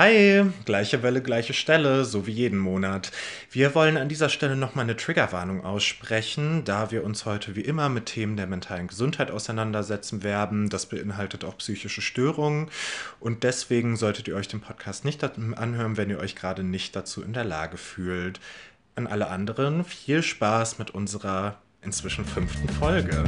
Hi, gleiche Welle, gleiche Stelle, so wie jeden Monat. Wir wollen an dieser Stelle nochmal eine Triggerwarnung aussprechen, da wir uns heute wie immer mit Themen der mentalen Gesundheit auseinandersetzen werden. Das beinhaltet auch psychische Störungen und deswegen solltet ihr euch den Podcast nicht anhören, wenn ihr euch gerade nicht dazu in der Lage fühlt. An alle anderen viel Spaß mit unserer inzwischen fünften Folge.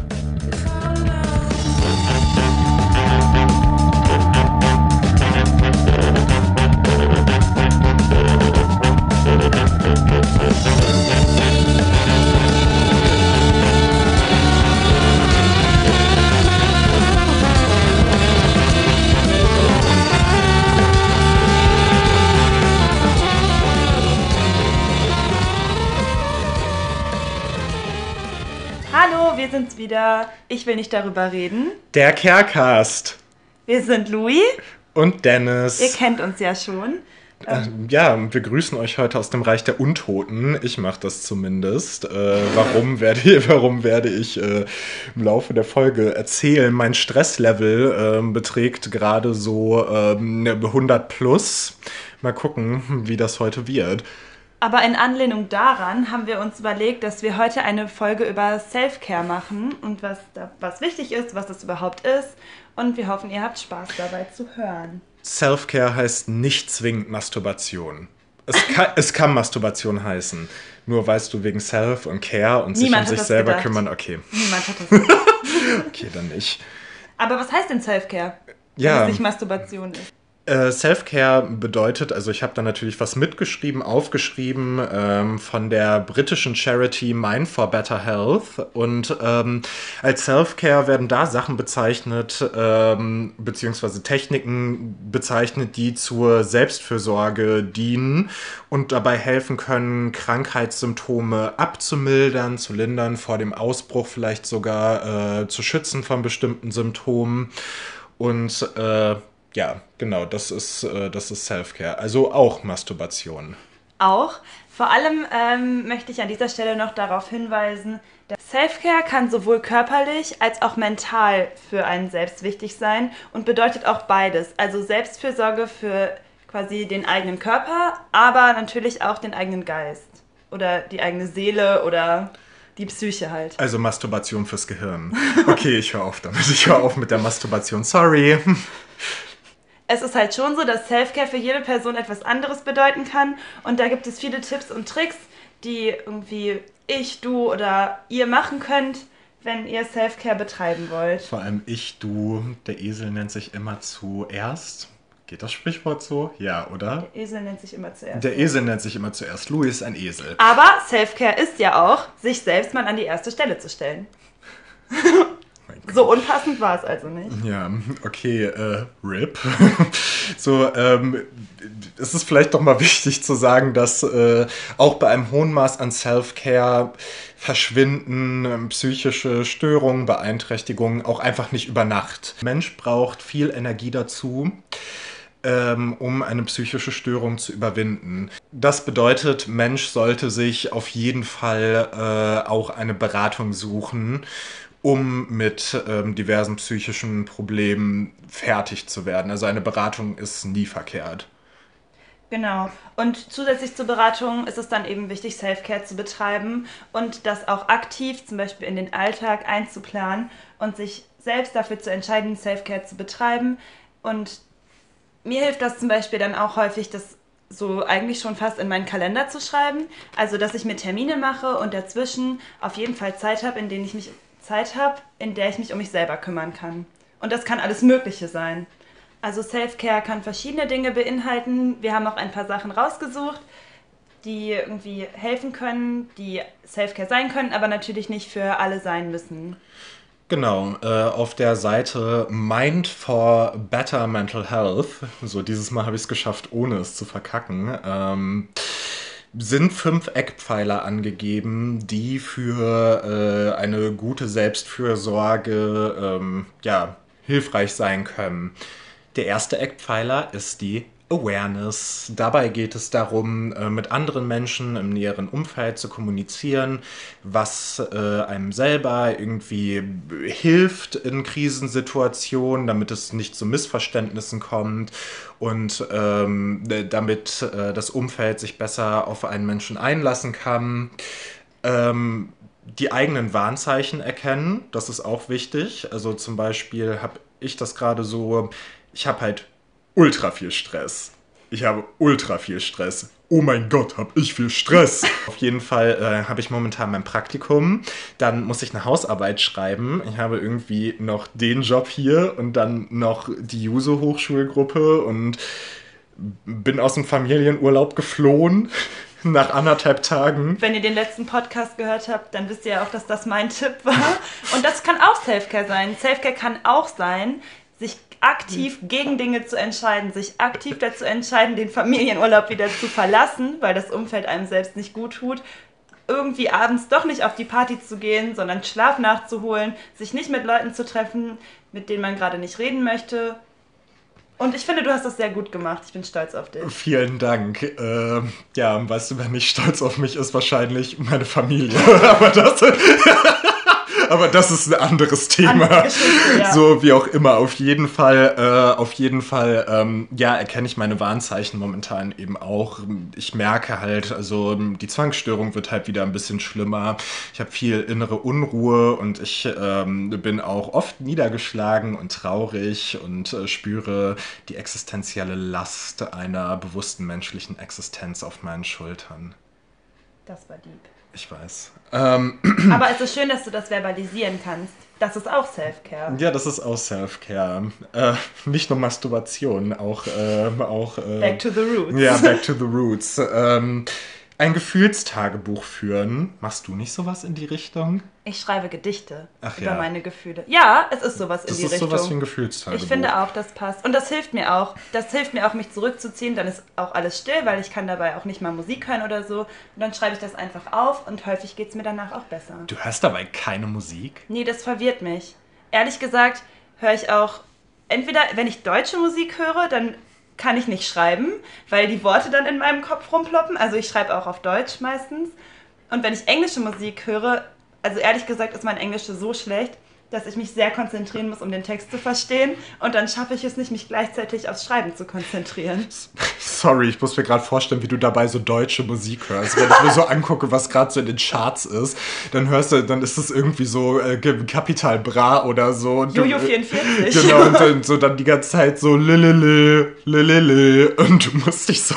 Wir sind's wieder. Ich will nicht darüber reden. Der Carecast. Wir sind Louis. Und Dennis. Ihr kennt uns ja schon. Äh, ja, wir grüßen euch heute aus dem Reich der Untoten. Ich mache das zumindest. Äh, warum, werde, warum werde ich äh, im Laufe der Folge erzählen? Mein Stresslevel ähm, beträgt gerade so 100 ähm, plus. Mal gucken, wie das heute wird. Aber in Anlehnung daran haben wir uns überlegt, dass wir heute eine Folge über Self-Care machen und was, da, was wichtig ist, was das überhaupt ist. Und wir hoffen, ihr habt Spaß dabei zu hören. Self-Care heißt nicht zwingend Masturbation. Es kann, es kann Masturbation heißen. Nur weißt du wegen Self und Care und Niemand sich um sich selber gedacht. kümmern, okay. Niemand hat das gedacht. okay, dann nicht. Aber was heißt denn Self-Care? Ja. Wenn es nicht Masturbation ist. Äh, Self-Care bedeutet, also ich habe da natürlich was mitgeschrieben, aufgeschrieben ähm, von der britischen Charity Mind for Better Health. Und ähm, als Self-Care werden da Sachen bezeichnet, ähm, beziehungsweise Techniken bezeichnet, die zur Selbstfürsorge dienen und dabei helfen können, Krankheitssymptome abzumildern, zu lindern, vor dem Ausbruch vielleicht sogar äh, zu schützen von bestimmten Symptomen. Und äh, ja, genau, das ist, äh, das ist Self-Care. Also auch Masturbation. Auch. Vor allem ähm, möchte ich an dieser Stelle noch darauf hinweisen, dass Self-Care kann sowohl körperlich als auch mental für einen selbst wichtig sein und bedeutet auch beides. Also Selbstfürsorge für quasi den eigenen Körper, aber natürlich auch den eigenen Geist oder die eigene Seele oder die Psyche halt. Also Masturbation fürs Gehirn. Okay, ich höre auf damit. Ich höre auf mit der Masturbation. Sorry es ist halt schon so, dass Selfcare für jede Person etwas anderes bedeuten kann. Und da gibt es viele Tipps und Tricks, die irgendwie ich, du oder ihr machen könnt, wenn ihr Selfcare betreiben wollt. Vor allem ich, du, der Esel nennt sich immer zuerst. Geht das Sprichwort so? Ja, oder? Der Esel nennt sich immer zuerst. Der Esel nennt sich immer zuerst. Louis ist ein Esel. Aber Selfcare ist ja auch, sich selbst mal an die erste Stelle zu stellen. So unpassend war es also nicht. Ja, okay, äh, RIP. so, ähm, es ist vielleicht doch mal wichtig zu sagen, dass äh, auch bei einem hohen Maß an Self-Care verschwinden ähm, psychische Störungen, Beeinträchtigungen auch einfach nicht über Nacht. Mensch braucht viel Energie dazu. Ähm, um eine psychische Störung zu überwinden. Das bedeutet, Mensch sollte sich auf jeden Fall äh, auch eine Beratung suchen um mit ähm, diversen psychischen Problemen fertig zu werden. Also eine Beratung ist nie verkehrt. Genau. Und zusätzlich zur Beratung ist es dann eben wichtig, Self-Care zu betreiben und das auch aktiv zum Beispiel in den Alltag einzuplanen und sich selbst dafür zu entscheiden, Self-Care zu betreiben. Und mir hilft das zum Beispiel dann auch häufig, das so eigentlich schon fast in meinen Kalender zu schreiben. Also, dass ich mir Termine mache und dazwischen auf jeden Fall Zeit habe, in denen ich mich Zeit habe, in der ich mich um mich selber kümmern kann. Und das kann alles Mögliche sein. Also Self-Care kann verschiedene Dinge beinhalten. Wir haben auch ein paar Sachen rausgesucht, die irgendwie helfen können, die Self-Care sein können, aber natürlich nicht für alle sein müssen. Genau, äh, auf der Seite Mind for Better Mental Health, so dieses Mal habe ich es geschafft, ohne es zu verkacken, ähm, sind fünf Eckpfeiler angegeben, die für äh, eine gute Selbstfürsorge ähm, ja, hilfreich sein können. Der erste Eckpfeiler ist die Awareness. Dabei geht es darum, äh, mit anderen Menschen im näheren Umfeld zu kommunizieren, was äh, einem selber irgendwie hilft in Krisensituationen, damit es nicht zu Missverständnissen kommt und ähm, damit äh, das Umfeld sich besser auf einen Menschen einlassen kann. Ähm, die eigenen Warnzeichen erkennen, das ist auch wichtig. Also zum Beispiel habe ich das gerade so, ich habe halt ultra viel Stress. Ich habe ultra viel Stress. Oh mein Gott, habe ich viel Stress. Auf jeden Fall äh, habe ich momentan mein Praktikum. Dann muss ich eine Hausarbeit schreiben. Ich habe irgendwie noch den Job hier und dann noch die Juso-Hochschulgruppe und bin aus dem Familienurlaub geflohen nach anderthalb Tagen. Wenn ihr den letzten Podcast gehört habt, dann wisst ihr ja auch, dass das mein Tipp war. Und das kann auch Selfcare sein. Selfcare kann auch sein, sich aktiv gegen Dinge zu entscheiden, sich aktiv dazu entscheiden, den Familienurlaub wieder zu verlassen, weil das Umfeld einem selbst nicht gut tut, irgendwie abends doch nicht auf die Party zu gehen, sondern Schlaf nachzuholen, sich nicht mit Leuten zu treffen, mit denen man gerade nicht reden möchte. Und ich finde, du hast das sehr gut gemacht. Ich bin stolz auf dich. Vielen Dank. Äh, ja, weißt du, wer nicht stolz auf mich ist, wahrscheinlich meine Familie. Aber das. aber das ist ein anderes Thema. ja. So wie auch immer. Auf jeden Fall, äh, auf jeden Fall, ähm, ja, erkenne ich meine Warnzeichen momentan eben auch. Ich merke halt, also die Zwangsstörung wird halt wieder ein bisschen schlimmer. Ich habe viel innere Unruhe und ich ähm, bin auch oft niedergeschlagen und traurig und äh, spüre die existenzielle Last einer bewussten menschlichen Existenz auf meinen Schultern. Das war deep. Ich weiß. Ähm, Aber es ist schön, dass du das verbalisieren kannst. Das ist auch Self-Care. Ja, das ist auch Self-Care. Äh, nicht nur Masturbation, auch. Äh, auch äh, back to the Roots. Ja, back to the Roots. Ähm, ein Gefühlstagebuch führen. Machst du nicht sowas in die Richtung? Ich schreibe Gedichte Ach, über ja. meine Gefühle. Ja, es ist sowas das in die Richtung. Das ist sowas wie ein Gefühlstagebuch. Ich finde auch, das passt. Und das hilft mir auch. Das hilft mir auch, mich zurückzuziehen. Dann ist auch alles still, weil ich kann dabei auch nicht mal Musik hören oder so. Und dann schreibe ich das einfach auf und häufig geht es mir danach auch besser. Du hörst dabei keine Musik? Nee, das verwirrt mich. Ehrlich gesagt höre ich auch entweder, wenn ich deutsche Musik höre, dann kann ich nicht schreiben, weil die Worte dann in meinem Kopf rumploppen. Also ich schreibe auch auf Deutsch meistens. Und wenn ich englische Musik höre, also ehrlich gesagt ist mein Englisch so schlecht, dass ich mich sehr konzentrieren muss, um den Text zu verstehen. Und dann schaffe ich es nicht, mich gleichzeitig aufs Schreiben zu konzentrieren. Sorry, ich muss mir gerade vorstellen, wie du dabei so deutsche Musik hörst. Wenn ich mir so angucke, was gerade so in den Charts ist, dann hörst du, dann ist es irgendwie so äh, Capital Bra oder so. Jojo 44. Genau, und dann so dann die ganze Zeit so lilili, lilili. Und du musst dich so.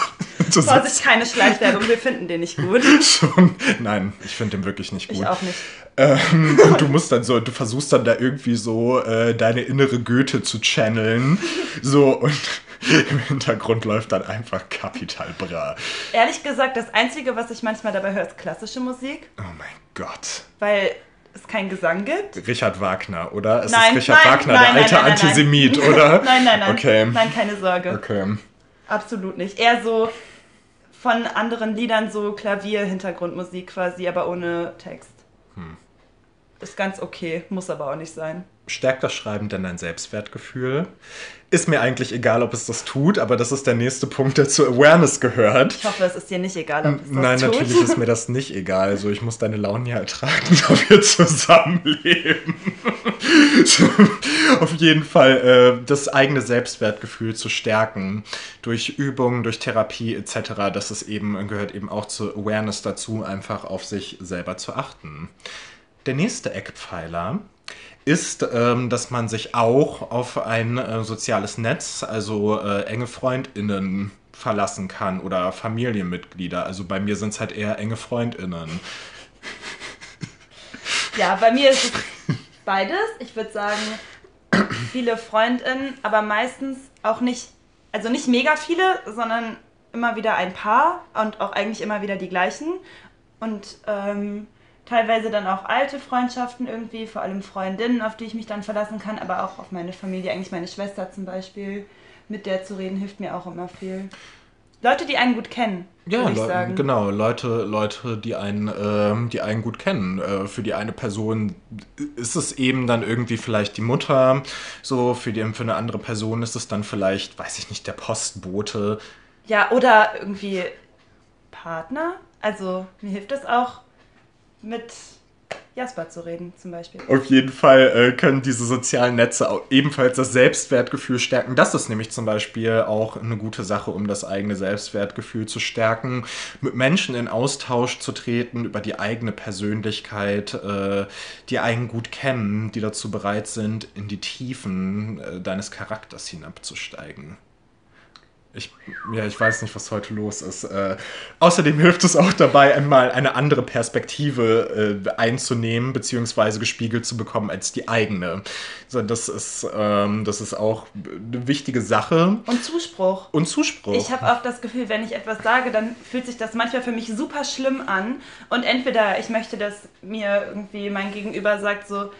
Vorsicht, keine Schleichwerbung, wir finden den nicht gut. Schon. Nein, ich finde den wirklich nicht gut. Ich auch nicht. Ähm, und du musst dann so, du versuchst dann da irgendwie so äh, deine innere Goethe zu channeln. So und im Hintergrund läuft dann einfach Capital Bra. Ehrlich gesagt, das Einzige, was ich manchmal dabei höre, ist klassische Musik. Oh mein Gott. Weil es keinen Gesang gibt. Richard Wagner, oder? Es nein, ist Richard nein, Wagner, nein, der alte Antisemit, oder? nein, nein, nein. Okay. Nein, keine Sorge. Okay. Absolut nicht. Eher so von anderen Liedern so Klavier-Hintergrundmusik quasi, aber ohne Text. Hm. Ist ganz okay, muss aber auch nicht sein. Stärkt das Schreiben denn dein Selbstwertgefühl? Ist mir eigentlich egal, ob es das tut, aber das ist der nächste Punkt, der zur Awareness gehört. Ich hoffe, es ist dir nicht egal, ob es das Nein, tut. natürlich ist mir das nicht egal. Also ich muss deine Laune ja ertragen, da wir zusammenleben. Auf jeden Fall äh, das eigene Selbstwertgefühl zu stärken durch Übungen, durch Therapie etc. Das ist eben gehört eben auch zur Awareness dazu, einfach auf sich selber zu achten. Der nächste Eckpfeiler ist, ähm, dass man sich auch auf ein äh, soziales Netz, also äh, enge FreundInnen verlassen kann oder Familienmitglieder. Also bei mir sind es halt eher enge FreundInnen. Ja, bei mir ist es beides. Ich würde sagen, viele FreundInnen, aber meistens auch nicht, also nicht mega viele, sondern immer wieder ein paar und auch eigentlich immer wieder die gleichen. Und ähm, teilweise dann auch alte Freundschaften irgendwie, vor allem Freundinnen, auf die ich mich dann verlassen kann, aber auch auf meine Familie, eigentlich meine Schwester zum Beispiel, mit der zu reden hilft mir auch immer viel. Leute, die einen gut kennen. Ja, ich Leu- sagen. genau, Leute, Leute, die einen, ähm, die einen gut kennen. Äh, für die eine Person ist es eben dann irgendwie vielleicht die Mutter, so für die für eine andere Person ist es dann vielleicht, weiß ich nicht, der Postbote. Ja, oder irgendwie Partner. Also mir hilft es auch, mit Jasper zu reden, zum Beispiel. Auf jeden Fall äh, können diese sozialen Netze auch ebenfalls das Selbstwertgefühl stärken. Das ist nämlich zum Beispiel auch eine gute Sache, um das eigene Selbstwertgefühl zu stärken, mit Menschen in Austausch zu treten über die eigene Persönlichkeit, äh, die einen gut kennen, die dazu bereit sind, in die Tiefen äh, deines Charakters hinabzusteigen. Ich, ja, ich weiß nicht, was heute los ist. Äh, außerdem hilft es auch dabei, einmal eine andere Perspektive äh, einzunehmen, beziehungsweise gespiegelt zu bekommen als die eigene. So, das, ist, ähm, das ist auch eine wichtige Sache. Und Zuspruch. Und Zuspruch. Ich habe auch das Gefühl, wenn ich etwas sage, dann fühlt sich das manchmal für mich super schlimm an. Und entweder ich möchte, dass mir irgendwie mein Gegenüber sagt so,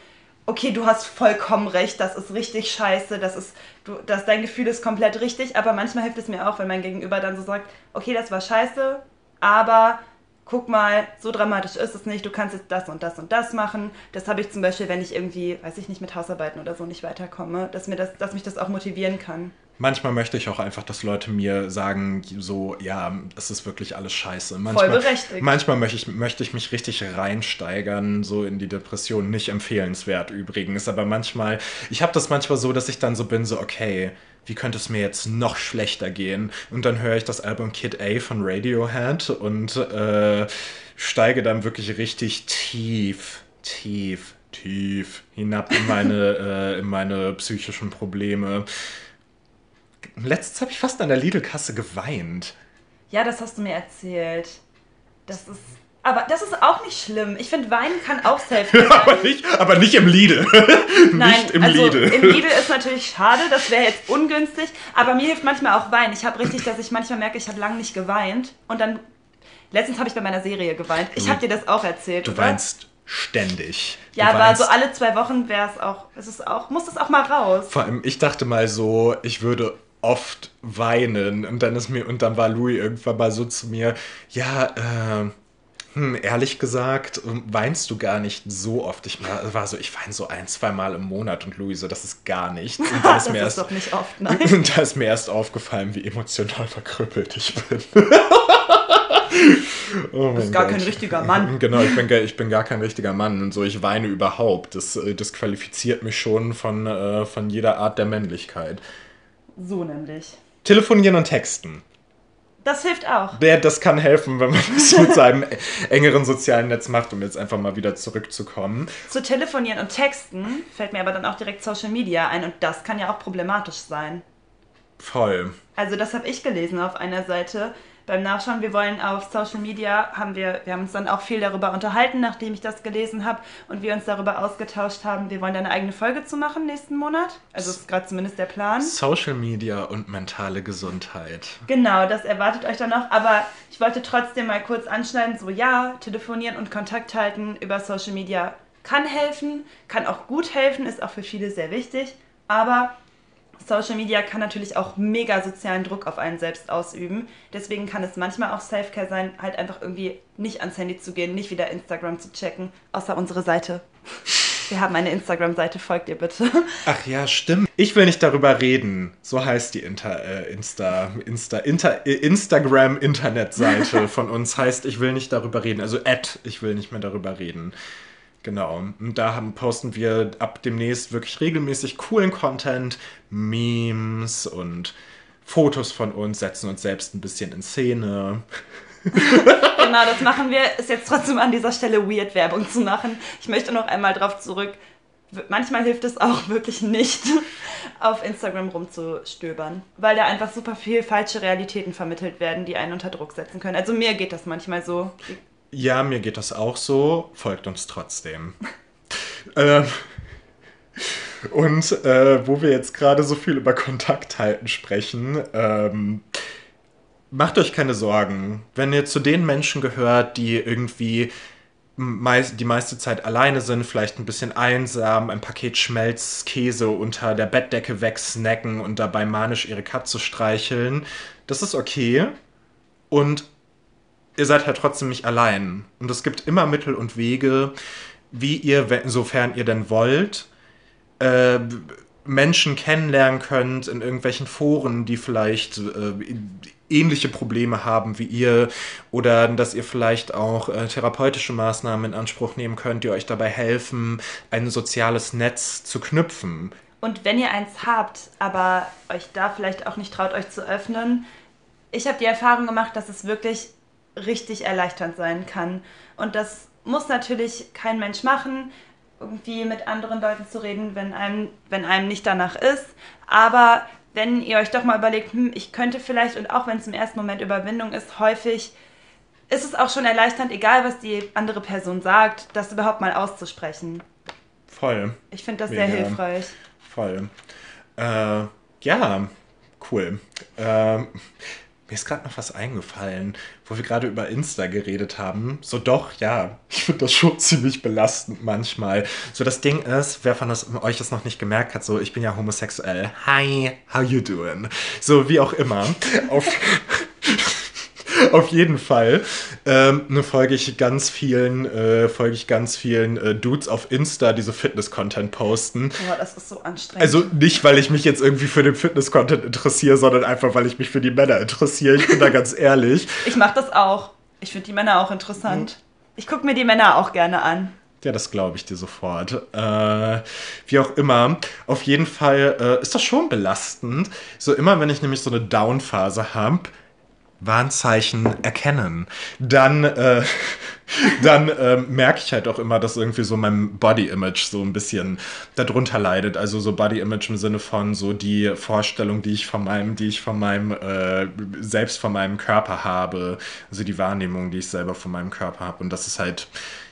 okay, du hast vollkommen recht, das ist richtig scheiße, das ist, du, das, dein Gefühl ist komplett richtig. Aber manchmal hilft es mir auch, wenn mein Gegenüber dann so sagt, okay, das war scheiße, aber guck mal, so dramatisch ist es nicht, du kannst jetzt das und das und das machen. Das habe ich zum Beispiel, wenn ich irgendwie, weiß ich nicht, mit Hausarbeiten oder so nicht weiterkomme, dass, mir das, dass mich das auch motivieren kann. Manchmal möchte ich auch einfach, dass Leute mir sagen, so, ja, das ist wirklich alles scheiße. Manchmal, berechtigt. Manchmal möchte ich, möchte ich mich richtig reinsteigern, so in die Depression. Nicht empfehlenswert übrigens, aber manchmal, ich habe das manchmal so, dass ich dann so bin, so, okay, wie könnte es mir jetzt noch schlechter gehen? Und dann höre ich das Album Kid A von Radiohead und äh, steige dann wirklich richtig tief, tief, tief hinab in meine, äh, in meine psychischen Probleme. Letztens habe ich fast an der Lidl-Kasse geweint. Ja, das hast du mir erzählt. Das ist. Aber das ist auch nicht schlimm. Ich finde, Weinen kann auch selbst. aber, nicht, aber nicht im Lidl. Nein, nicht im also Lidl. im Lidl ist natürlich schade, das wäre jetzt ungünstig, aber mir hilft manchmal auch Weinen. Ich habe richtig, dass ich manchmal merke, ich habe lange nicht geweint und dann letztens habe ich bei meiner Serie geweint. Ich Du- habe dir das auch erzählt, Du oder? weinst ständig. Du Ja, aber weinst- so alle zwei Wochen wäre es auch, es ist auch, muss es auch mal raus. Vor allem, ich dachte mal so, ich würde oft weinen und dann ist mir und dann war Louis irgendwann mal so zu mir, ja, äh, hm, ehrlich gesagt, ähm, weinst du gar nicht so oft. Ich war, so, ich weine so ein, zwei Mal im Monat und Louis so, das ist gar nichts. Und dann ist Das mir ist erst, doch nicht oft, nein. und da ist mir erst aufgefallen, wie emotional verkrüppelt ich bin. oh mein bist gar Gott. kein richtiger Mann. Genau, ich bin, gar- ich bin gar kein richtiger Mann und so, ich weine überhaupt. Das äh, disqualifiziert mich schon von, äh, von jeder Art der Männlichkeit. So nämlich. Telefonieren und texten. Das hilft auch. Der, das kann helfen, wenn man das mit seinem engeren sozialen Netz macht, um jetzt einfach mal wieder zurückzukommen. Zu telefonieren und texten fällt mir aber dann auch direkt Social Media ein und das kann ja auch problematisch sein. Voll. Also das habe ich gelesen auf einer Seite. Beim Nachschauen, wir wollen auf Social Media, haben wir, wir haben uns dann auch viel darüber unterhalten, nachdem ich das gelesen habe und wir uns darüber ausgetauscht haben, wir wollen da eine eigene Folge zu machen nächsten Monat. Also ist gerade zumindest der Plan. Social Media und mentale Gesundheit. Genau, das erwartet euch dann noch. Aber ich wollte trotzdem mal kurz anschneiden, so ja, telefonieren und Kontakt halten über Social Media kann helfen, kann auch gut helfen, ist auch für viele sehr wichtig. Aber Social Media kann natürlich auch mega sozialen Druck auf einen selbst ausüben. Deswegen kann es manchmal auch Selfcare sein, halt einfach irgendwie nicht ans Handy zu gehen, nicht wieder Instagram zu checken, außer unsere Seite. Wir haben eine Instagram-Seite, folgt ihr bitte. Ach ja, stimmt. Ich will nicht darüber reden. So heißt die Inter, äh, Insta, Insta, Inter, äh, Instagram-Internetseite von uns. Heißt, ich will nicht darüber reden. Also at, ich will nicht mehr darüber reden. Genau. Und da haben, posten wir ab demnächst wirklich regelmäßig coolen Content, Memes und Fotos von uns, setzen uns selbst ein bisschen in Szene. Genau, das machen wir. Ist jetzt trotzdem an dieser Stelle weird, Werbung zu machen. Ich möchte noch einmal drauf zurück. Manchmal hilft es auch wirklich nicht, auf Instagram rumzustöbern, weil da einfach super viel falsche Realitäten vermittelt werden, die einen unter Druck setzen können. Also mir geht das manchmal so. Ja, mir geht das auch so. Folgt uns trotzdem. ähm, und äh, wo wir jetzt gerade so viel über Kontakt halten sprechen, ähm, macht euch keine Sorgen. Wenn ihr zu den Menschen gehört, die irgendwie meist, die meiste Zeit alleine sind, vielleicht ein bisschen einsam, ein Paket Schmelzkäse unter der Bettdecke wegsnacken und dabei manisch ihre Katze streicheln, das ist okay. Und ihr seid halt trotzdem nicht allein. Und es gibt immer Mittel und Wege, wie ihr, sofern ihr denn wollt, äh, Menschen kennenlernen könnt in irgendwelchen Foren, die vielleicht äh, ähnliche Probleme haben wie ihr oder dass ihr vielleicht auch äh, therapeutische Maßnahmen in Anspruch nehmen könnt, die euch dabei helfen, ein soziales Netz zu knüpfen. Und wenn ihr eins habt, aber euch da vielleicht auch nicht traut, euch zu öffnen, ich habe die Erfahrung gemacht, dass es wirklich richtig erleichternd sein kann. Und das muss natürlich kein Mensch machen, irgendwie mit anderen Leuten zu reden, wenn einem, wenn einem nicht danach ist. Aber wenn ihr euch doch mal überlegt, hm, ich könnte vielleicht, und auch wenn es im ersten Moment Überwindung ist, häufig ist es auch schon erleichternd, egal was die andere Person sagt, das überhaupt mal auszusprechen. Voll. Ich finde das Mega. sehr hilfreich. Voll. Äh, ja, cool. Äh, mir ist gerade noch was eingefallen, wo wir gerade über Insta geredet haben. So doch, ja, ich finde das schon ziemlich belastend manchmal. So das Ding ist, wer von euch es noch nicht gemerkt hat, so ich bin ja homosexuell. Hi, how you doing? So wie auch immer. Auf auf jeden Fall ähm, folge ich ganz vielen, äh, folge ich ganz vielen äh, Dudes auf Insta, die so Fitness-Content posten. Boah, das ist so anstrengend. Also nicht, weil ich mich jetzt irgendwie für den Fitness-Content interessiere, sondern einfach, weil ich mich für die Männer interessiere. Ich bin da ganz ehrlich. Ich mache das auch. Ich finde die Männer auch interessant. Mhm. Ich gucke mir die Männer auch gerne an. Ja, das glaube ich dir sofort. Äh, wie auch immer, auf jeden Fall äh, ist das schon belastend. So immer, wenn ich nämlich so eine Down-Phase habe, Warnzeichen erkennen, dann, äh, dann äh, merke ich halt auch immer, dass irgendwie so mein Body-Image so ein bisschen darunter leidet. Also so Body-Image im Sinne von so die Vorstellung, die ich von meinem, die ich von meinem, äh, selbst von meinem Körper habe. Also die Wahrnehmung, die ich selber von meinem Körper habe. Und das ist halt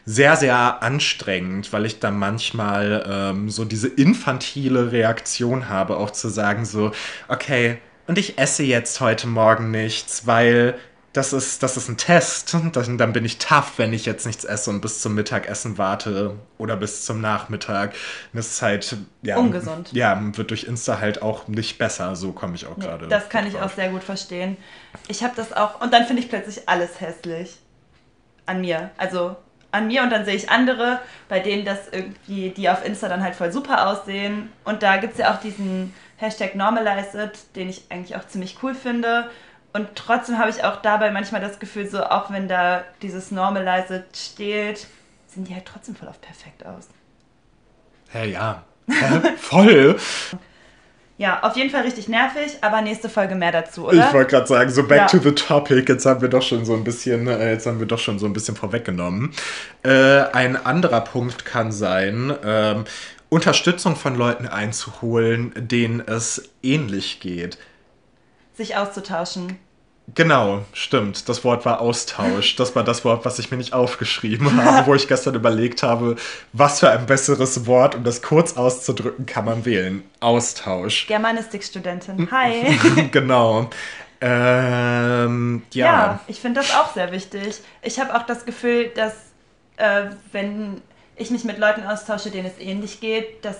sehr, sehr anstrengend, weil ich dann manchmal ähm, so diese infantile Reaktion habe, auch zu sagen so, okay, und ich esse jetzt heute Morgen nichts, weil das ist, das ist ein Test. Dann, dann bin ich tough, wenn ich jetzt nichts esse und bis zum Mittagessen warte oder bis zum Nachmittag. Das ist halt, ja. Ungesund. Ja, wird durch Insta halt auch nicht besser. So komme ich auch nee, gerade. Das kann ich drauf. auch sehr gut verstehen. Ich habe das auch, und dann finde ich plötzlich alles hässlich. An mir. Also an mir und dann sehe ich andere, bei denen das irgendwie, die auf Insta dann halt voll super aussehen. Und da gibt es ja auch diesen Hashtag Normalize den ich eigentlich auch ziemlich cool finde. Und trotzdem habe ich auch dabei manchmal das Gefühl, so auch wenn da dieses Normalize steht, sehen die halt trotzdem voll auf perfekt aus. Hey, ja. voll. Ja, auf jeden Fall richtig nervig, aber nächste Folge mehr dazu, oder? Ich wollte gerade sagen, so back ja. to the topic. Jetzt haben wir doch schon so ein bisschen, äh, jetzt haben wir doch schon so ein bisschen vorweggenommen. Äh, ein anderer Punkt kann sein, ähm, Unterstützung von Leuten einzuholen, denen es ähnlich geht. Sich auszutauschen. Genau, stimmt. Das Wort war Austausch. Das war das Wort, was ich mir nicht aufgeschrieben habe, wo ich gestern überlegt habe, was für ein besseres Wort, um das kurz auszudrücken, kann man wählen. Austausch. Germanistikstudentin. Hi. genau. Ähm, ja. ja, ich finde das auch sehr wichtig. Ich habe auch das Gefühl, dass äh, wenn ich mich mit Leuten austausche, denen es ähnlich geht, dass,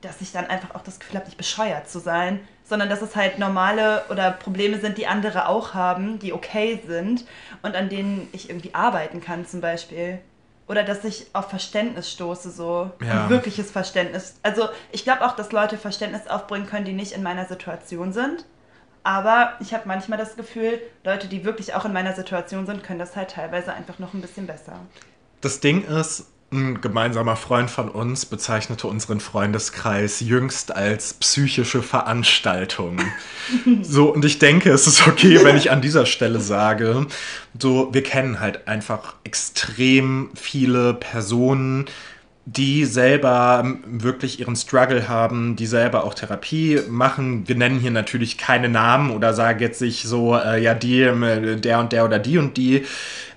dass ich dann einfach auch das Gefühl habe, nicht bescheuert zu sein, sondern dass es halt normale oder Probleme sind, die andere auch haben, die okay sind und an denen ich irgendwie arbeiten kann zum Beispiel. Oder dass ich auf Verständnis stoße, so ja. ein wirkliches Verständnis. Also ich glaube auch, dass Leute Verständnis aufbringen können, die nicht in meiner Situation sind. Aber ich habe manchmal das Gefühl, Leute, die wirklich auch in meiner Situation sind, können das halt teilweise einfach noch ein bisschen besser. Das Ding ist, ein gemeinsamer Freund von uns bezeichnete unseren Freundeskreis jüngst als psychische Veranstaltung. so, und ich denke, es ist okay, wenn ich an dieser Stelle sage, so, wir kennen halt einfach extrem viele Personen, die selber wirklich ihren Struggle haben, die selber auch Therapie machen. Wir nennen hier natürlich keine Namen oder sagen jetzt nicht so, äh, ja, die, äh, der und der oder die und die.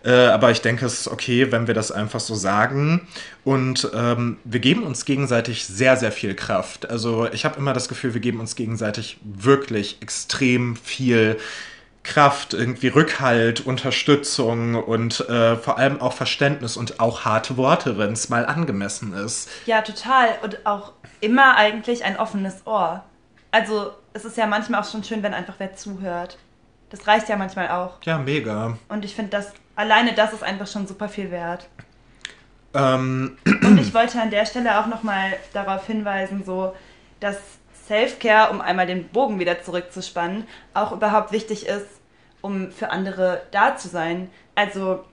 Äh, aber ich denke, es ist okay, wenn wir das einfach so sagen. Und ähm, wir geben uns gegenseitig sehr, sehr viel Kraft. Also ich habe immer das Gefühl, wir geben uns gegenseitig wirklich extrem viel Kraft, irgendwie Rückhalt, Unterstützung und äh, vor allem auch Verständnis und auch harte Worte, wenn es mal angemessen ist. Ja, total. Und auch immer eigentlich ein offenes Ohr. Also es ist ja manchmal auch schon schön, wenn einfach wer zuhört. Das reicht ja manchmal auch. Ja, mega. Und ich finde, das alleine das ist einfach schon super viel wert. Ähm, Und ich wollte an der Stelle auch nochmal darauf hinweisen, so, dass Self-Care, um einmal den Bogen wieder zurückzuspannen, auch überhaupt wichtig ist, um für andere da zu sein. Also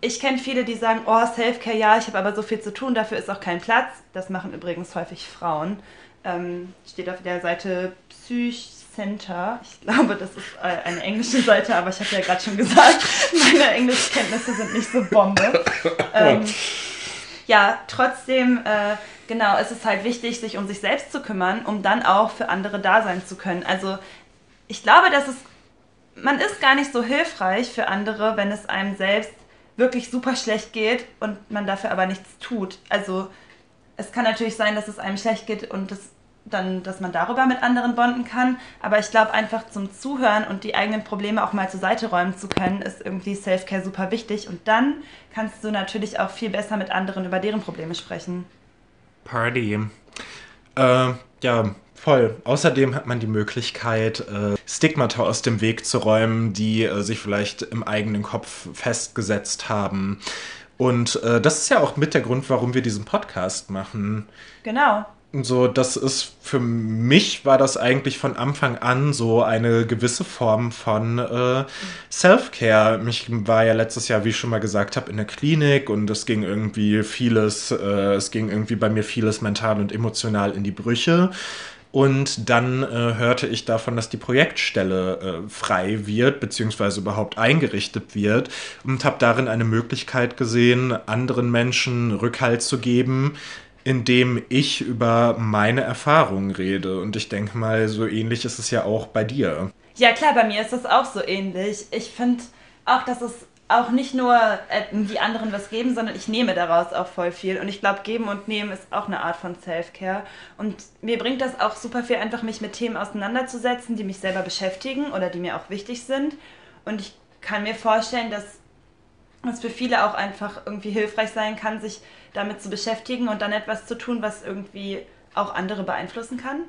ich kenne viele, die sagen, oh, Self-Care, ja, ich habe aber so viel zu tun, dafür ist auch kein Platz. Das machen übrigens häufig Frauen. Ähm, steht auf der Seite Psych Center. Ich glaube, das ist äh, eine englische Seite, aber ich habe ja gerade schon gesagt, meine Englischkenntnisse sind nicht so Bombe. Ähm, ja, trotzdem, äh, genau, es ist halt wichtig, sich um sich selbst zu kümmern, um dann auch für andere da sein zu können. Also ich glaube, dass es, man ist gar nicht so hilfreich für andere, wenn es einem selbst wirklich super schlecht geht und man dafür aber nichts tut. Also es kann natürlich sein, dass es einem schlecht geht und das dann, dass man darüber mit anderen bonden kann. Aber ich glaube einfach zum Zuhören und die eigenen Probleme auch mal zur Seite räumen zu können, ist irgendwie Self-Care super wichtig. Und dann kannst du natürlich auch viel besser mit anderen über deren Probleme sprechen. Party. Äh, ja, voll. Außerdem hat man die Möglichkeit, äh, Stigmata aus dem Weg zu räumen, die äh, sich vielleicht im eigenen Kopf festgesetzt haben. Und äh, das ist ja auch mit der Grund, warum wir diesen Podcast machen. Genau. So, das ist für mich war das eigentlich von Anfang an so eine gewisse Form von äh, Self-Care. Ich war ja letztes Jahr, wie ich schon mal gesagt habe, in der Klinik und es ging irgendwie vieles, äh, es ging irgendwie bei mir vieles mental und emotional in die Brüche. Und dann äh, hörte ich davon, dass die Projektstelle äh, frei wird, beziehungsweise überhaupt eingerichtet wird. Und habe darin eine Möglichkeit gesehen, anderen Menschen Rückhalt zu geben, indem ich über meine Erfahrungen rede. Und ich denke mal, so ähnlich ist es ja auch bei dir. Ja, klar, bei mir ist das auch so ähnlich. Ich finde auch, dass es auch nicht nur äh, die anderen was geben, sondern ich nehme daraus auch voll viel. Und ich glaube, geben und nehmen ist auch eine Art von Self-Care. Und mir bringt das auch super viel, einfach mich mit Themen auseinanderzusetzen, die mich selber beschäftigen oder die mir auch wichtig sind. Und ich kann mir vorstellen, dass es für viele auch einfach irgendwie hilfreich sein kann, sich damit zu beschäftigen und dann etwas zu tun, was irgendwie auch andere beeinflussen kann.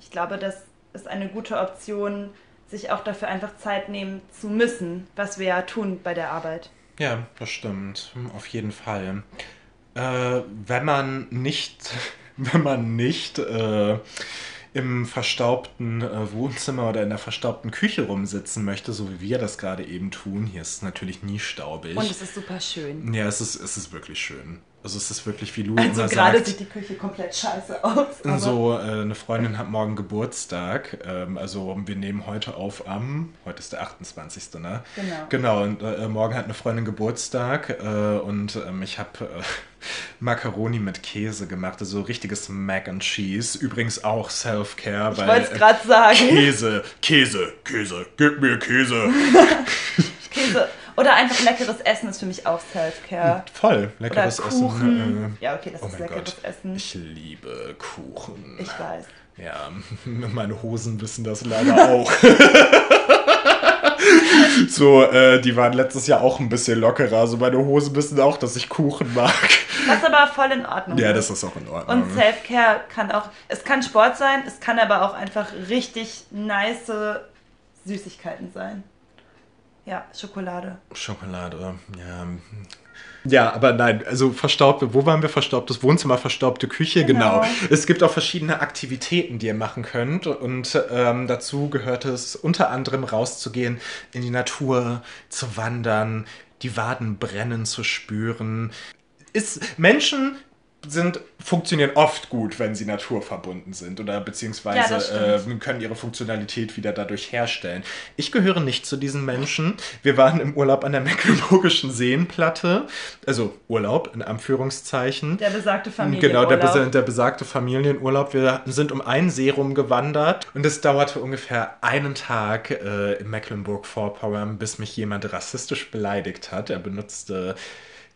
Ich glaube, das ist eine gute Option, sich auch dafür einfach Zeit nehmen zu müssen, was wir ja tun bei der Arbeit. Ja, das stimmt. Auf jeden Fall. Äh, wenn man nicht, wenn man nicht äh, im verstaubten äh, Wohnzimmer oder in der verstaubten Küche rumsitzen möchte, so wie wir das gerade eben tun. Hier ist es natürlich nie staubig. Und es ist super schön. Ja, es ist, es ist wirklich schön. Also es ist wirklich, wie Lou Also immer gerade sagt. sieht die Küche komplett scheiße aus. So, äh, eine Freundin hat morgen Geburtstag. Ähm, also wir nehmen heute auf am, heute ist der 28. Ne? Genau. Genau, und äh, morgen hat eine Freundin Geburtstag äh, und ähm, ich habe äh, Macaroni mit Käse gemacht, also richtiges Mac and Cheese. Übrigens auch Self-Care, Ich weil wollte es gerade sagen. Käse, Käse, Käse, gib mir Käse. Oder einfach leckeres Essen ist für mich auch Self-Care. Voll, Oder leckeres Kuchen. Essen. Äh, Ja, okay, das oh ist leckeres Gott, Essen. ich liebe Kuchen. Ich weiß. Ja, meine Hosen wissen das leider auch. so, äh, die waren letztes Jahr auch ein bisschen lockerer. Also meine Hosen wissen auch, dass ich Kuchen mag. Das ist aber voll in Ordnung. Ja, das ist auch in Ordnung. Und Self-Care kann auch, es kann Sport sein, es kann aber auch einfach richtig nice Süßigkeiten sein. Ja, Schokolade. Schokolade, ja. Ja, aber nein, also verstaubte, wo waren wir? Verstaubtes Wohnzimmer, verstaubte Küche, genau. Genau. Es gibt auch verschiedene Aktivitäten, die ihr machen könnt und ähm, dazu gehört es unter anderem rauszugehen, in die Natur zu wandern, die Waden brennen zu spüren. Ist, Menschen sind, funktionieren oft gut, wenn sie naturverbunden sind oder Ja, beziehungsweise das äh, können ihre Funktionalität wieder dadurch herstellen. Ich gehöre nicht zu diesen Menschen. Wir waren im Urlaub an der Mecklenburgischen Seenplatte, also Urlaub in Anführungszeichen. Der besagte Familienurlaub. Genau, der, der besagte Familienurlaub. Wir sind um einen See rumgewandert und es dauerte ungefähr einen Tag äh, in Mecklenburg-Vorpommern, bis mich jemand rassistisch beleidigt hat. Er benutzte